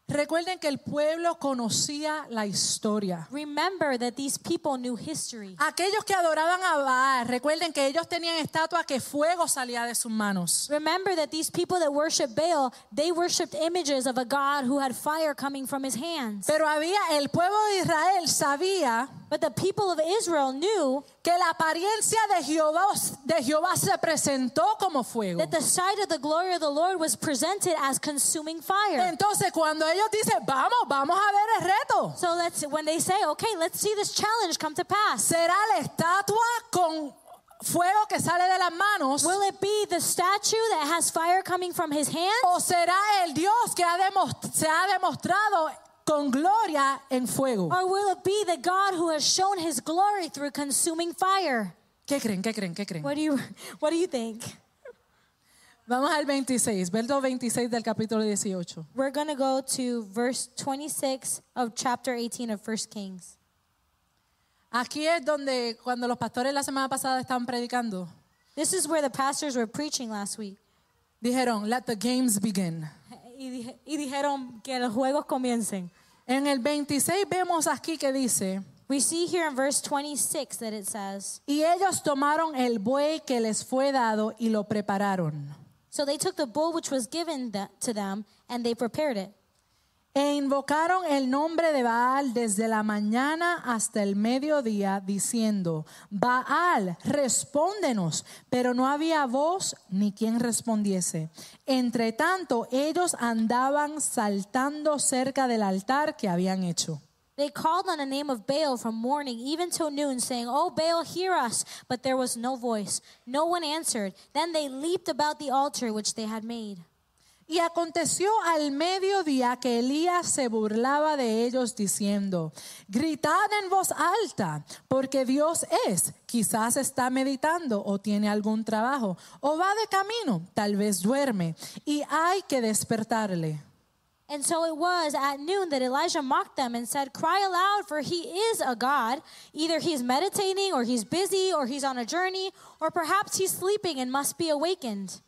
Recuerden que el pueblo conocía la historia. Remember that these people knew history. Aquellos que adoraban a Baal, recuerden que ellos tenían estatuas que fuego salía de sus manos. Remember that these people that worship Baal, they worshiped images of a God who had fire coming from his hands. Pero había, el pueblo de Israel sabía But the people of Israel knew que la apariencia de Jehová, de Jehová se presentó como fuego. that the sight of the glory of the Lord was presented as consuming fire. Entonces cuando ellos dicen, vamos, vamos a ver el reto. So let's when they say, okay, let's see this challenge come to pass. ¿Será la estatua con fuego que sale de las manos? Will it be the statue that has fire coming from his hand? ¿O será el Dios que ha se ha demostrado con gloria en fuego? Or will it be the God who has shown his glory through consuming fire? ¿Qué creen? ¿Qué creen? ¿Qué creen? What do you what do you think? Vamos al 26, verso 26 del capítulo 18. We're going to go to verse 26 of chapter 18 of 1 Kings. Aquí es donde cuando los pastores la semana pasada estaban predicando, This is where the pastors were preaching last week. dijeron, let the games begin. Y, dije- y dijeron que los juegos comiencen. En el 26 vemos aquí que dice, We see here in verse 26 that it says, y ellos tomaron el buey que les fue dado y lo prepararon. So they took the bull which was given to them and they prepared it. E invocaron el nombre de Baal desde la mañana hasta el mediodía, diciendo, Baal, respóndenos. Pero no había voz ni quien respondiese. Entre tanto, ellos andaban saltando cerca del altar que habían hecho. They called on the name of Baal from morning even till noon, saying, Oh, Baal, hear us. But there was no voice. No one answered. Then they leaped about the altar which they had made. Y aconteció al mediodía que Elías se burlaba de ellos diciendo, gritad en voz alta, porque Dios es, quizás está meditando o tiene algún trabajo, o va de camino, tal vez duerme, y hay que despertarle. And so it was at noon that Elijah mocked them and said, Cry aloud, for he is a God. Either he's meditating, or he's busy, or he's on a journey, or perhaps he's sleeping and must be awakened.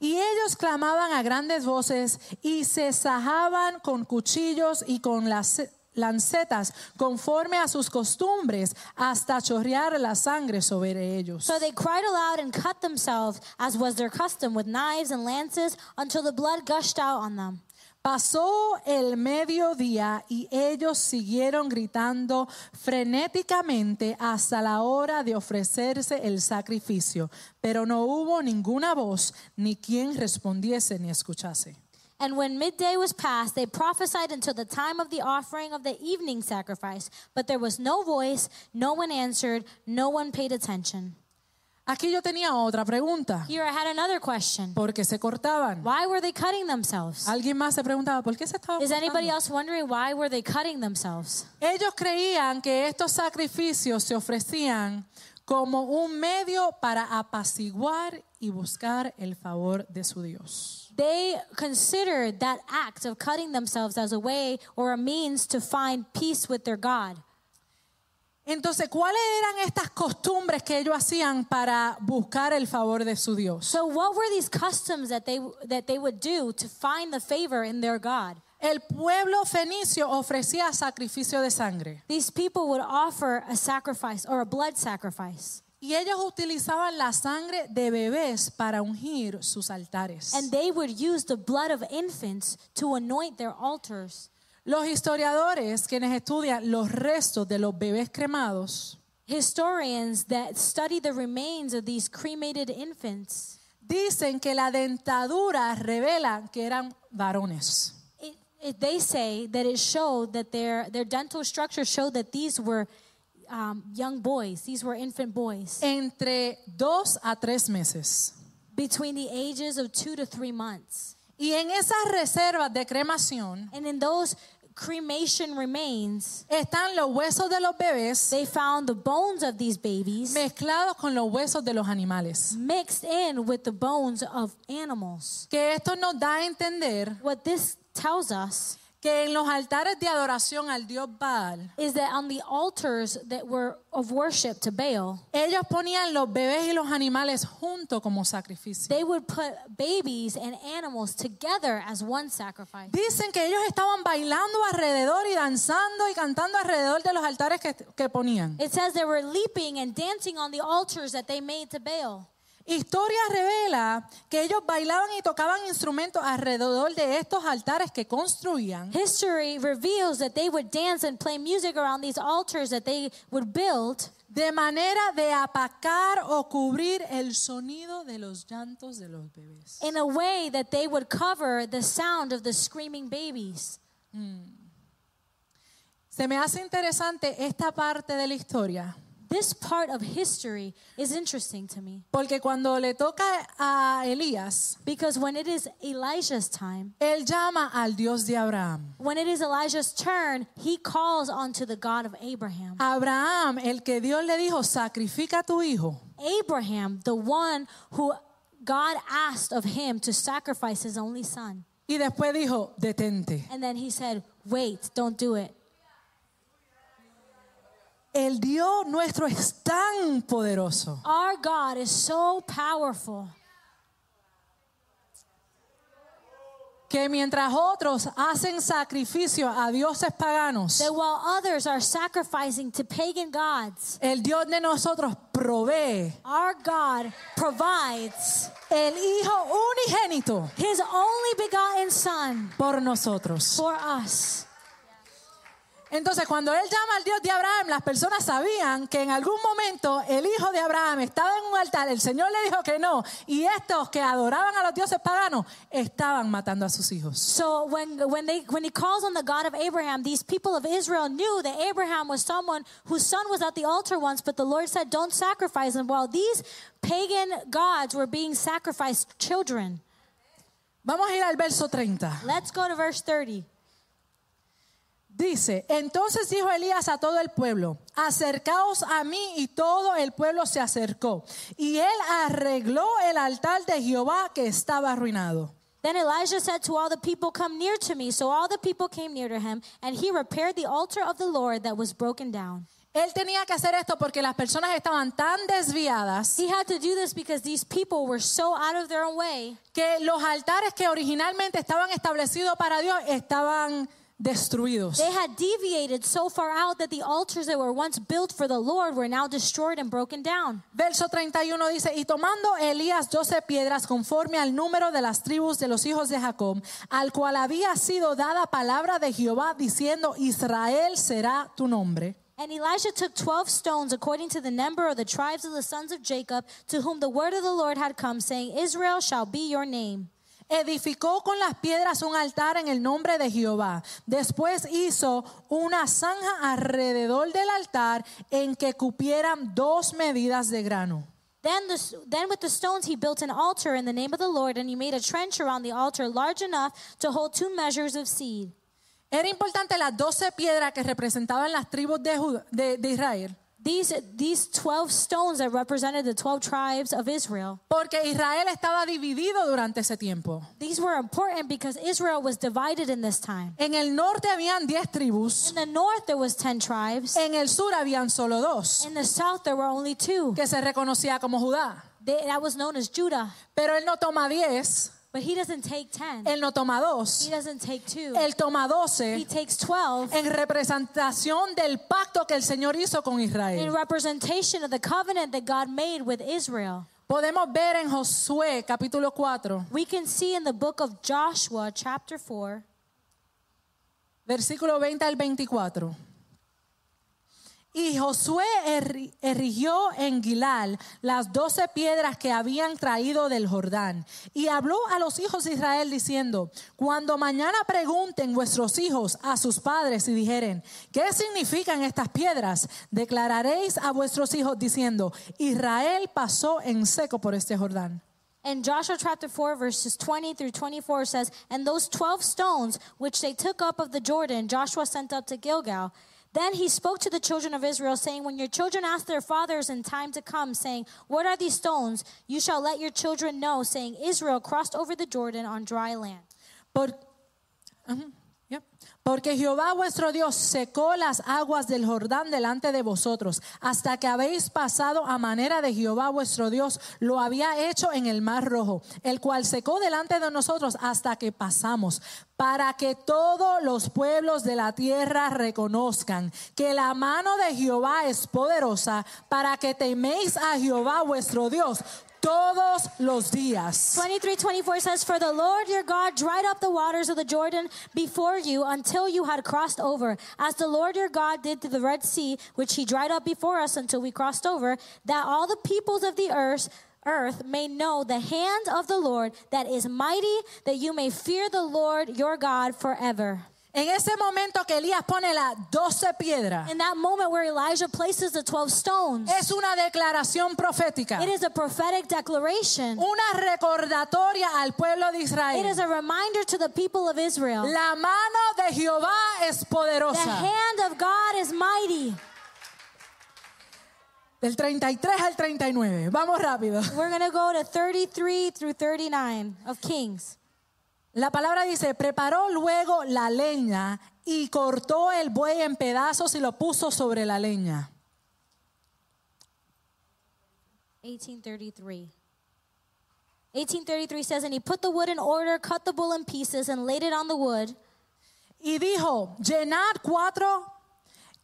Y ellos clamaban a grandes voces y se sajaban con cuchillos y con las lancetas conforme a sus costumbres hasta chorrear la sangre sobre ellos. So they cried aloud and cut themselves, as was their custom, with knives and lances, until the blood gushed out on them. Pasó el mediodía y ellos siguieron gritando frenéticamente hasta la hora de ofrecerse el sacrificio, pero no hubo ninguna voz ni quien respondiese ni escuchase. And when midday was past, they prophesied until the time of the offering of the evening sacrifice. But there was no voice, no one answered, no one paid attention. Aquí yo tenía otra pregunta. Here I had another question. ¿Por qué se cortaban? Why were they cutting themselves? Alguien más se preguntaba, ¿por qué se estaban Is anybody cortando? else wondering why were they cutting themselves? Ellos creían que estos sacrificios se ofrecían como un medio para apaciguar y buscar el favor de su Dios. They considered that act of cutting themselves as a way or a means to find peace with their God. Entonces, ¿cuáles eran estas costumbres que ellos hacían para buscar el favor de su Dios? So what were these customs that they that they would do to find the favor in their God? El pueblo fenicio ofrecía sacrificio de sangre These people would offer a sacrifice or a blood sacrifice. y ellos utilizaban la sangre de bebés para ungir sus altares. And they would use the blood of infants to anoint their altars. Los historiadores quienes estudian los restos de los bebés cremados Historians that study the remains of these cremated infants, dicen que la dentadura revela que eran varones. it, it, they say that it showed that their, their dental structure showed that these were um, young boys, these were infant boys, entre dos a tres meses. between the ages of two to three months. Y en esas reservas de cremación And in those cremation remains, están los huesos de los bebés they found the bones of these babies mezclados con los huesos de los animales. mixed in with the bones of animals. Que esto nos da a entender What this tells us que en los altares de adoración al dios Baal, is that on the altars that were of worship to Baal, ellos ponían los bebés y los animales juntos como sacrificio. they would put babies and animals together as one sacrifice. Dicen que ellos estaban bailando alrededor y danzando y cantando alrededor de los altares que, que ponían. It says they were leaping and dancing on the altars that they made to Baal. Historia revela que ellos bailaban y tocaban instrumentos alrededor de estos altares que construían History reveals that they would dance and play music around these altars that they would build de manera de apacar o cubrir el sonido de los llantos de los bebés. in a way that they would cover the sound of the screaming babies. Se me hace interesante esta parte de la historia This part of history is interesting to me porque cuando le toca a Elías, because when it is Elijah's time, él llama al Dios de Abraham. when it is Elijah's turn, he calls onto the God of Abraham. Abraham, el que Dios le dijo, sacrifica a tu hijo. Abraham, the one who God asked of him to sacrifice his only son. Y después dijo, detente. And then he said, Wait, don't do it. El Dios nuestro es tan poderoso Our God is so powerful que mientras otros hacen sacrificio a dioses paganos, that while others are sacrificing to pagan gods, el Dios de nosotros provee our God provides el Hijo unigénito his only begotten Son por nosotros. for us. Entonces, cuando él llama al Dios de Abraham, las personas sabían que en algún momento el hijo de Abraham estaba en un altar, el Señor le dijo que no, y estos que adoraban a los dioses paganos estaban matando a sus hijos. So when when they when he calls on the God of Abraham, these people of Israel knew that Abraham was someone whose son was at the altar once, but the Lord said, "Don't sacrifice him." While these pagan gods were being sacrificed, children. Vamos a ir al verso 30. Let's go to verse 30. Dice, entonces dijo Elías a todo el pueblo, acercaos a mí y todo el pueblo se acercó. Y él arregló el altar de Jehová que estaba arruinado. Then Elijah said to all the people, Come near to me. So all the people came near to him, and he repaired the altar of the Lord that was broken down. Él tenía que hacer esto porque las personas estaban tan desviadas He had to do this because these people were so out of their own way que los altares que originalmente estaban establecidos para Dios estaban destruidos. They had deviated so far out that the altars that were once built for the Lord were now destroyed and broken down. Verso 31 dice, y tomando Elías doce piedras conforme al número de las tribus de los hijos de Jacob, al cual había sido dada palabra de Jehová diciendo, Israel será tu nombre. And Elijah took 12 stones according to the number of the tribes of the sons of Jacob, to whom the word of the Lord had come, saying, Israel shall be your name. Edificó con las piedras un altar en el nombre de Jehová. Después hizo una zanja alrededor del altar en que cupieran dos medidas de grano. Then, the, then with the stones he built an altar in the name of the Lord, and he made a trench around the altar large enough to hold two measures of seed. Era importante las doce piedras que representaban las tribus de, de- de Israel. These, these 12 stones that represented the 12 tribes of Israel. Porque Israel estaba dividido durante ese tiempo. These were important because Israel was divided in this time. En el norte habían diez tribus, In the north, there was 10 tribes. en el sur habían solo dos, In the south, there were only two. que se reconocía como Judá. They, that was known as Judah. Pero él no toma diez, But he doesn't take 10. él no toma dos. He doesn't take two. él toma He takes 12 en representación del pacto que el Señor hizo con Israel. in representation of the covenant that God made with Israel. Podemos ver en Josué capítulo 4, We can see in the book of Joshua, chapter 4, versículo 20 al 24. Y Josué erigió en Gilal las doce piedras que habían traído del Jordán. Y habló a los hijos de Israel diciendo, cuando mañana pregunten vuestros hijos a sus padres y dijeren, ¿qué significan estas piedras? Declararéis a vuestros hijos diciendo, Israel pasó en seco por este Jordán. And Joshua chapter 4, verses 20 through 24 says, And those 12 stones which they took up of the Jordan, Joshua sent up to Gilgal. Then he spoke to the children of Israel, saying, When your children ask their fathers in time to come, saying, What are these stones? You shall let your children know, saying, Israel crossed over the Jordan on dry land. But. Yep. Porque Jehová vuestro Dios secó las aguas del Jordán delante de vosotros, hasta que habéis pasado a manera de Jehová vuestro Dios lo había hecho en el mar rojo, el cual secó delante de nosotros hasta que pasamos, para que todos los pueblos de la tierra reconozcan que la mano de Jehová es poderosa, para que teméis a Jehová vuestro Dios todos los días. 23 24 says, For the Lord your God dried up the waters of the Jordan before you until you had crossed over, as the Lord your God did to the Red Sea, which he dried up before us until we crossed over, that all the peoples of the earth earth may know the hand of the Lord that is mighty, that you may fear the Lord your God forever. En ese momento que Elías pone las doce piedras, In that moment where Elijah places the 12 stones, es una declaración profética, it is a prophetic declaration. una recordatoria al pueblo de It Israel. is a reminder to the people of Israel. La mano de Jehová es The poderosa. hand of God is mighty. Del 33 al 39. Vamos rápido. We're going to go to 33 through 39 of Kings. La palabra dice, preparó luego la leña y cortó el buey en pedazos y lo puso sobre la leña. 1833. 1833 says, And he put the wood in order, cut the bull in pieces, and laid it on the wood. Y dijo, llenad cuatro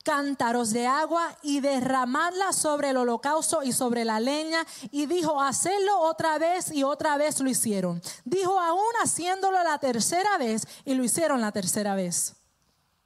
cántaros de agua y derramadla sobre el holocausto y sobre la leña. Y dijo, hacedlo otra vez y otra vez lo hicieron. Dijo, aún haciéndolo la tercera vez y lo hicieron la tercera vez.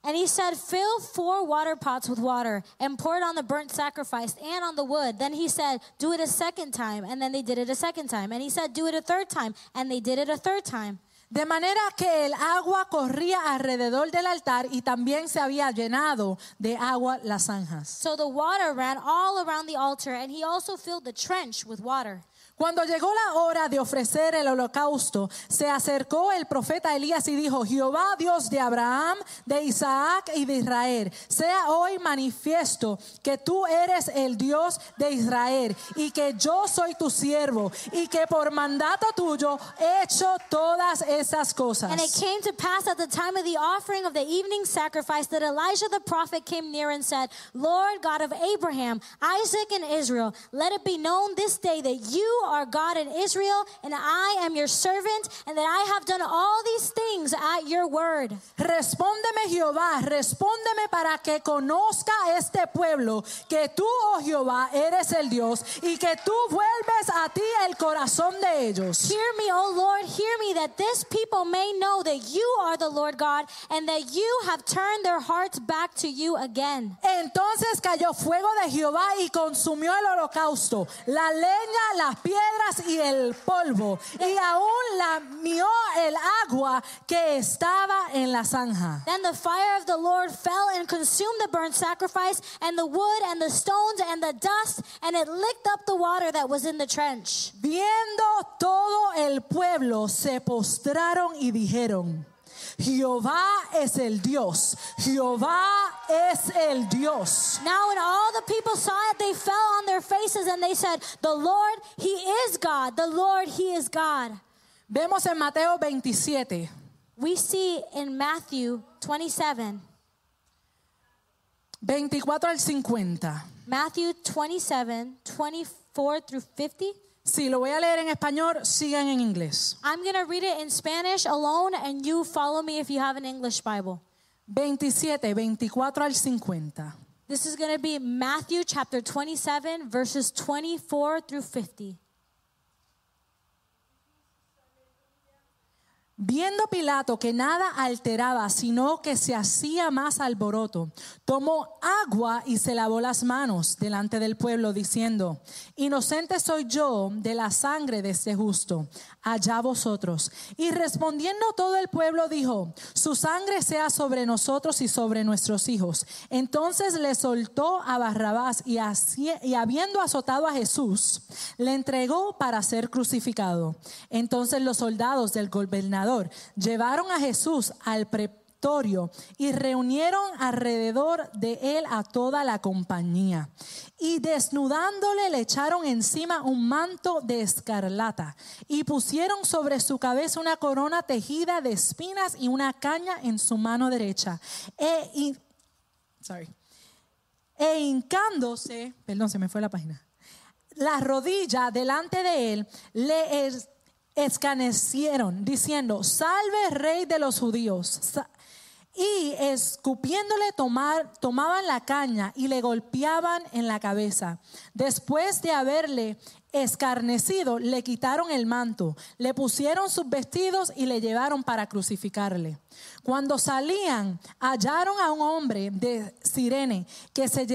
And he said, Fill four water pots with water and pour it on the burnt sacrifice and on the wood. Then he said, Do it a second time. And then they did it a second time. And he said, Do it a third time. And they did it a third time. De manera que el agua corría alrededor del altar y también se había llenado de agua las zanjas. So the water ran all around the altar, and he also filled the trench with water. Cuando llegó la hora de ofrecer el holocausto, se acercó el profeta Elías y dijo, Jehová Dios de Abraham, de Isaac y de Israel, sea hoy manifiesto que tú eres el Dios de Israel y que yo soy tu siervo y que por mandato tuyo he hecho todas esas cosas. And it came to pass at the time of the offering of the evening sacrifice that Elijah the prophet came near and said, Lord God of Abraham, Isaac, and Israel, let it be known this day that you are God in Israel, and I am your servant, and that I have done all these things at your word. Respóndeme Jehová, respóndeme para que conozca este pueblo que tú, oh Jehová, eres el Dios y que tú vuelves a ti el corazón de ellos. Hear me, O Lord, hear me, that this people may know that you are the Lord God, and that you have turned their hearts back to you again. Entonces cayó fuego de Jehová y consumió el holocausto, la leña, las piedras y el polvo, y aún lamió el agua que estaba en la zanja. Then the fire of the Lord fell and consumed the burnt sacrifice, and the wood, and the stones, and the dust, and it licked up the water that was in the trench. Viendo todo el pueblo se postraron y dijeron, Jehová es el Dios, Jehová es el Dios. Now, when all the people saw it, they fell on their faces and they said, The Lord, He is God. The Lord, He is God. Vemos en Mateo 27, We see in Matthew 27, 24 al 50. Matthew 27, 24 through 50. Si lo voy a leer en español, sigan en inglés. I'm going to read it in Spanish alone, and you follow me if you have an English Bible. 27, 24 al 50. This is going to be Matthew chapter 27, verses 24 through 50. Viendo Pilato que nada alteraba, sino que se hacía más alboroto, tomó agua y se lavó las manos delante del pueblo, diciendo, Inocente soy yo de la sangre de este justo, allá vosotros. Y respondiendo todo el pueblo dijo, Su sangre sea sobre nosotros y sobre nuestros hijos. Entonces le soltó a Barrabás y, y habiendo azotado a Jesús, le entregó para ser crucificado. Entonces los soldados del gobernador llevaron a Jesús al pretorio y reunieron alrededor de él a toda la compañía. Y desnudándole le echaron encima un manto de escarlata y pusieron sobre su cabeza una corona tejida de espinas y una caña en su mano derecha. E, sorry. e hincándose, perdón, se me fue la página la rodilla delante de él, le escanecieron, diciendo, salve rey de los judíos. Y escupiéndole tomar, tomaban la caña y le golpeaban en la cabeza. Después de haberle escarnecido, le quitaron el manto, le pusieron sus vestidos y le llevaron para crucificarle. Cuando salían, hallaron a un hombre de Sirene que se,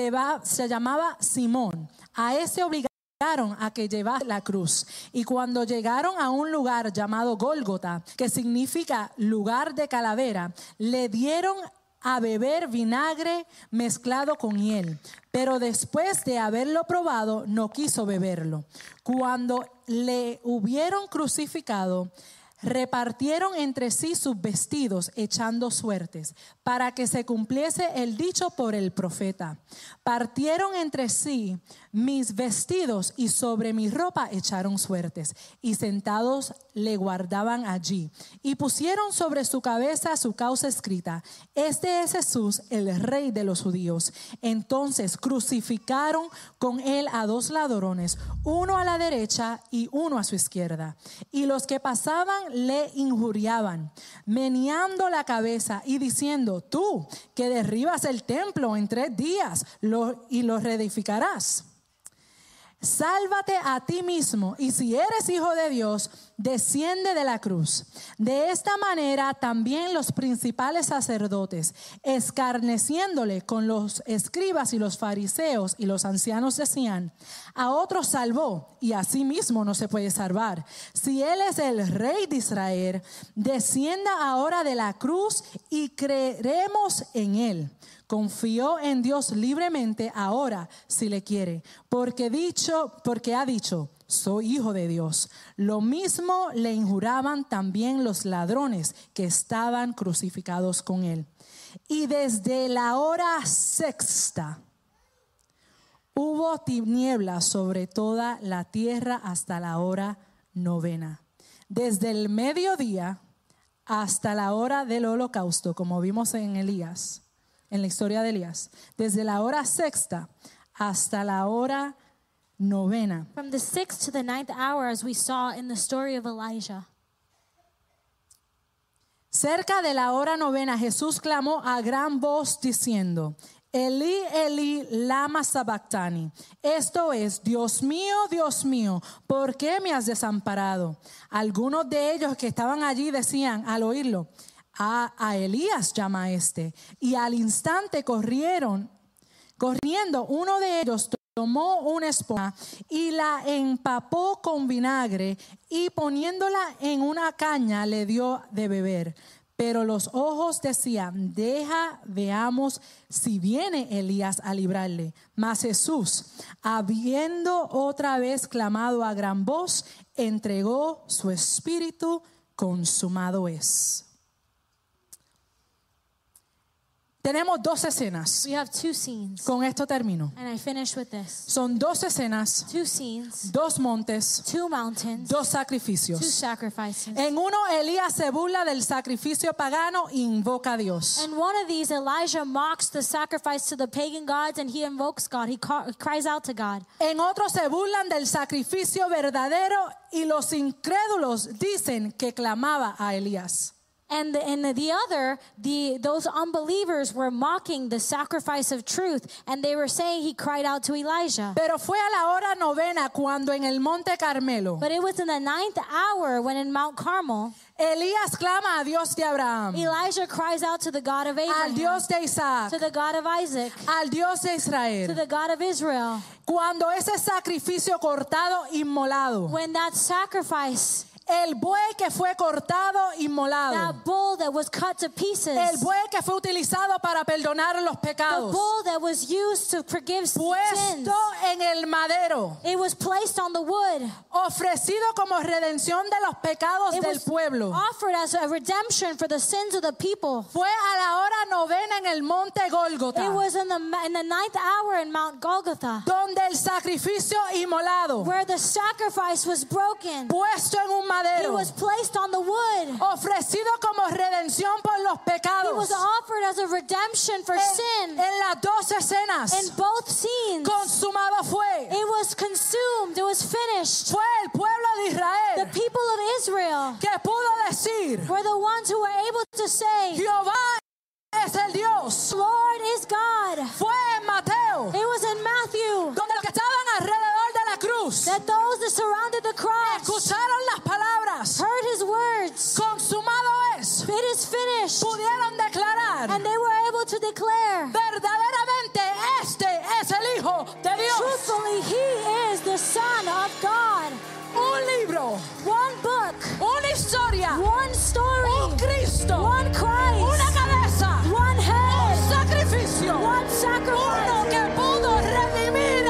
se llamaba Simón. A ese obligaron a que llevase la cruz. Y cuando llegaron a un lugar llamado Gólgota, que significa lugar de calavera, le dieron a beber vinagre mezclado con hiel. Pero después de haberlo probado, no quiso beberlo. Cuando le hubieron crucificado, repartieron entre sí sus vestidos echando suertes para que se cumpliese el dicho por el profeta. Partieron entre sí mis vestidos y sobre mi ropa echaron suertes y sentados le guardaban allí y pusieron sobre su cabeza su causa escrita, este es Jesús el rey de los judíos. Entonces crucificaron con él a dos ladrones, uno a la derecha y uno a su izquierda. Y los que pasaban le injuriaban, meneando la cabeza y diciendo, tú que derribas el templo en tres días y lo reedificarás. Sálvate a ti mismo y si eres hijo de Dios, desciende de la cruz. De esta manera también los principales sacerdotes, escarneciéndole con los escribas y los fariseos y los ancianos decían, a otro salvó y a sí mismo no se puede salvar. Si él es el rey de Israel, descienda ahora de la cruz y creeremos en él. Confió en Dios libremente ahora si le quiere, porque dicho, porque ha dicho, soy hijo de Dios. Lo mismo le injuraban también los ladrones que estaban crucificados con él. Y desde la hora sexta hubo tinieblas sobre toda la tierra hasta la hora novena. Desde el mediodía hasta la hora del holocausto, como vimos en Elías en la historia de Elías, desde la hora sexta hasta la hora novena. From the sixth to the ninth hour, as we saw in the story of Elijah. Cerca de la hora novena, Jesús clamó a gran voz diciendo, Eli, Eli, lama sabactani. Esto es, Dios mío, Dios mío, ¿por qué me has desamparado? Algunos de ellos que estaban allí decían al oírlo, a, a Elías llama este. Y al instante corrieron, corriendo, uno de ellos tomó una esponja y la empapó con vinagre y poniéndola en una caña le dio de beber. Pero los ojos decían, deja, veamos si viene Elías a librarle. Mas Jesús, habiendo otra vez clamado a gran voz, entregó su espíritu, consumado es. Tenemos dos escenas. We have two scenes. Con esto termino. And I finish with this. Son dos escenas, Two scenes, dos montes, two mountains, dos two sacrificios. sacrifices. En uno Elías se burla del sacrificio pagano e invoca a Dios. And one of these, Elijah mocks the sacrifice to the pagan gods and he invokes God. He ca- cries out to God. En otro se burlan del sacrificio verdadero y los incrédulos dicen que clamaba a Elías. And the, and the other, the those unbelievers were mocking the sacrifice of truth, and they were saying he cried out to Elijah. Pero fue a la hora novena cuando en el monte Carmelo But it was in the ninth hour when in Mount Carmel, Elías clama a Dios de Abraham, Elijah cries out to the God of Abraham. al Dios de Isaac, to the God of Isaac, al Dios de Israel. to the God of Israel. Cuando ese sacrificio cortado, inmolado, When that sacrifice, el buey que fue cortado, inmolado, that bull that was cut to pieces, el buey que fue utilizado para perdonar los the pecados, bull that was used to forgive sins, puesto en el madero, it was placed on the wood. ofrecido como redención de los pecados It del was pueblo. offered as a redemption for the sins of the people. Fue a la hora novena en el monte It Gólgota, was in the in the ninth hour in Mount Golgotha, donde el sacrificio inmolado, where the sacrifice was broken. puesto en un It madero, was placed on the wood. ofrecido como redención por los It pecados. was offered as a redemption for En, sin. en las dos escenas, In both scenes, consumado fue. it was consumed. It was finished. Fue el pueblo de The Israel people of Israel que pudo decir, were the ones who were able to say, Jehová es el Dios. Lord is God. Fue en Mateo, It was in Matthew donde los que estaban alrededor cruz that those that surrounded the cross escucharon las palabras, heard his words. consumado es. It is finished. Pudieron declarar, And they were able to declare, verdaderamente este es el Hijo de Dios. truthfully, he is the Son of God. Un libro, One book, una historia, one story, un Cristo, one una Christ, cabeza, one un head, sacrificio. one Uno sacrifice. que pudo redimir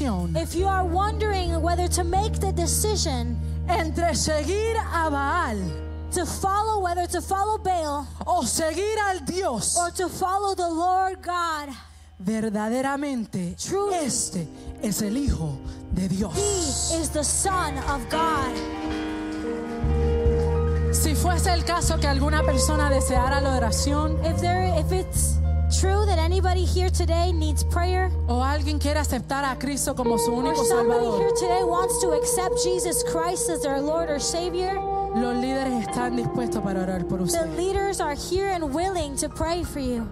decisión if you are wondering whether to make the decision entre seguir a Baal to follow, whether to follow Baal o seguir al Dios, or to follow the Lord God, verdaderamente Truly. este es el Hijo de He Dios. is the Son of God. Si fuese el caso que alguna persona deseara la oración If there, if it's true that anybody here today needs prayer, o alguien quiere aceptar a Cristo como su or único somebody Salvador, here today wants to accept Jesus Christ as their Lord or Savior, los líderes están dispuestos para orar por the usted. leaders are here and willing to pray for you.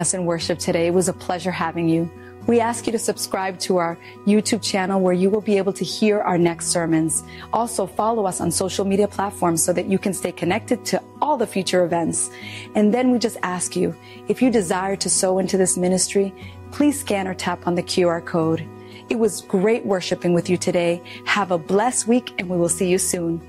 Us in worship today. It was a pleasure having you. We ask you to subscribe to our YouTube channel where you will be able to hear our next sermons. Also, follow us on social media platforms so that you can stay connected to all the future events. And then we just ask you, if you desire to sow into this ministry, please scan or tap on the QR code. It was great worshiping with you today. Have a blessed week and we will see you soon.